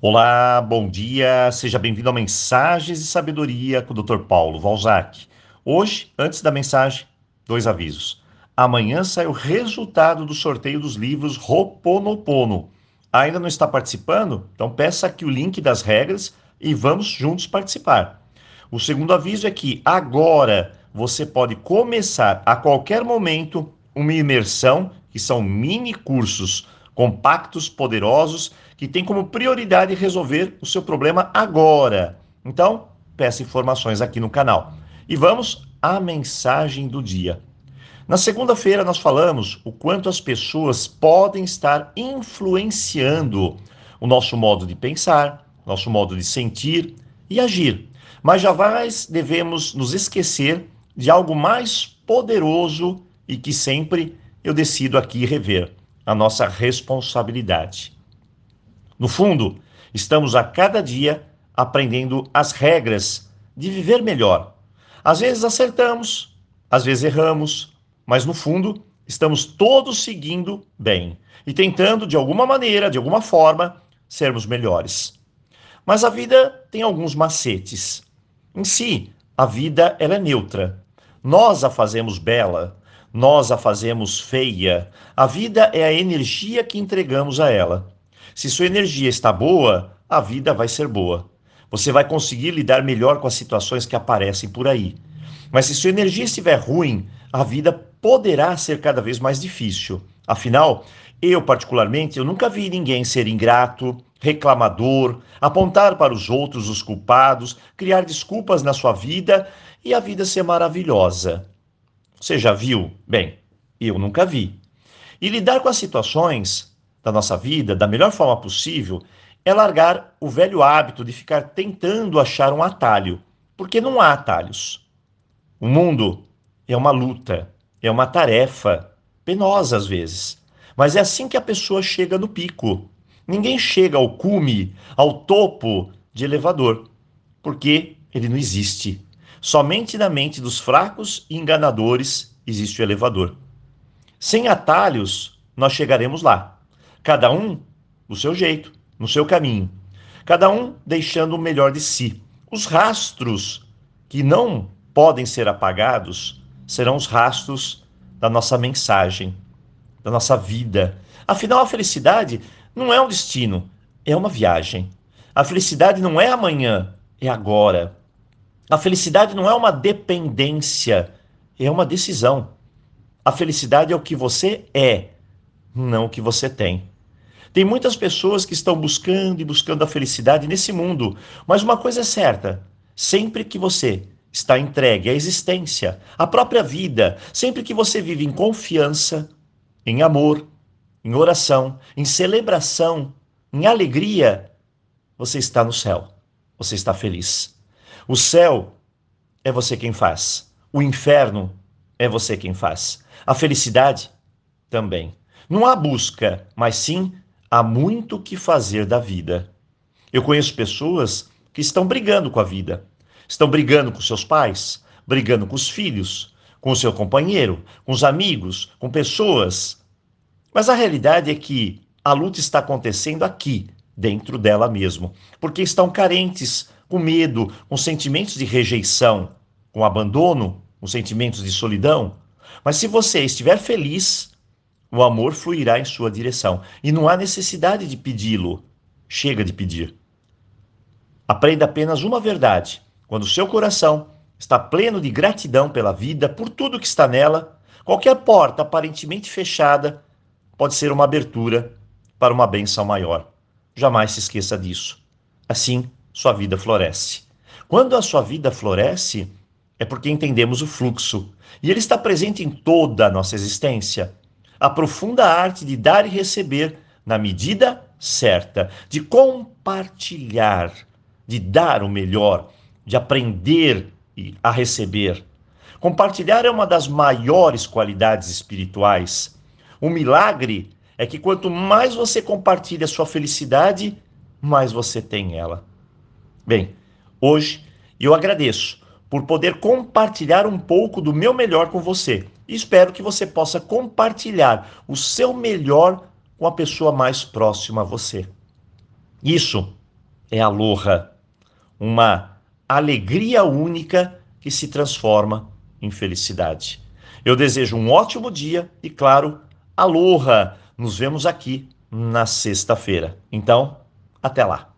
Olá, bom dia, seja bem-vindo a Mensagens de Sabedoria com o Dr. Paulo Valzac. Hoje, antes da mensagem, dois avisos. Amanhã sai o resultado do sorteio dos livros Roponopono. Ainda não está participando? Então peça aqui o link das regras e vamos juntos participar. O segundo aviso é que agora você pode começar a qualquer momento uma imersão, que são mini cursos compactos, poderosos, que tem como prioridade resolver o seu problema agora. Então, peça informações aqui no canal. E vamos à mensagem do dia. Na segunda-feira, nós falamos o quanto as pessoas podem estar influenciando o nosso modo de pensar, nosso modo de sentir e agir. Mas jamais devemos nos esquecer de algo mais poderoso e que sempre eu decido aqui rever a nossa responsabilidade. No fundo, estamos a cada dia aprendendo as regras de viver melhor. Às vezes acertamos, às vezes erramos, mas no fundo estamos todos seguindo bem e tentando de alguma maneira, de alguma forma, sermos melhores. Mas a vida tem alguns macetes. Em si, a vida ela é neutra. Nós a fazemos bela, nós a fazemos feia. A vida é a energia que entregamos a ela. Se sua energia está boa, a vida vai ser boa. Você vai conseguir lidar melhor com as situações que aparecem por aí. Mas se sua energia estiver ruim, a vida poderá ser cada vez mais difícil. Afinal, eu particularmente, eu nunca vi ninguém ser ingrato, reclamador, apontar para os outros os culpados, criar desculpas na sua vida e a vida ser maravilhosa. Você já viu? Bem, eu nunca vi. E lidar com as situações da nossa vida da melhor forma possível é largar o velho hábito de ficar tentando achar um atalho, porque não há atalhos. O mundo é uma luta, é uma tarefa, penosa às vezes, mas é assim que a pessoa chega no pico. Ninguém chega ao cume, ao topo de elevador, porque ele não existe. Somente na mente dos fracos e enganadores existe o elevador. Sem atalhos, nós chegaremos lá. Cada um do seu jeito, no seu caminho. Cada um deixando o melhor de si. Os rastros que não podem ser apagados serão os rastros da nossa mensagem, da nossa vida. Afinal, a felicidade não é um destino, é uma viagem. A felicidade não é amanhã, é agora. A felicidade não é uma dependência, é uma decisão. A felicidade é o que você é, não o que você tem. Tem muitas pessoas que estão buscando e buscando a felicidade nesse mundo, mas uma coisa é certa: sempre que você está entregue à existência, à própria vida, sempre que você vive em confiança, em amor, em oração, em celebração, em alegria, você está no céu, você está feliz. O céu é você quem faz. O inferno é você quem faz. A felicidade também. Não há busca, mas sim há muito que fazer da vida. Eu conheço pessoas que estão brigando com a vida. Estão brigando com seus pais, brigando com os filhos, com o seu companheiro, com os amigos, com pessoas. Mas a realidade é que a luta está acontecendo aqui, dentro dela mesmo, porque estão carentes com medo, com sentimentos de rejeição, com abandono, com sentimentos de solidão. Mas se você estiver feliz, o amor fluirá em sua direção e não há necessidade de pedi-lo. Chega de pedir. Aprenda apenas uma verdade: quando seu coração está pleno de gratidão pela vida, por tudo que está nela, qualquer porta aparentemente fechada pode ser uma abertura para uma benção maior. Jamais se esqueça disso. Assim, sua vida floresce. Quando a sua vida floresce, é porque entendemos o fluxo, e ele está presente em toda a nossa existência. A profunda arte de dar e receber na medida certa, de compartilhar, de dar o melhor, de aprender a receber. Compartilhar é uma das maiores qualidades espirituais. O milagre é que quanto mais você compartilha a sua felicidade, mais você tem ela. Bem, hoje eu agradeço por poder compartilhar um pouco do meu melhor com você. Espero que você possa compartilhar o seu melhor com a pessoa mais próxima a você. Isso é aloha, uma alegria única que se transforma em felicidade. Eu desejo um ótimo dia e, claro, aloha! Nos vemos aqui na sexta-feira. Então, até lá!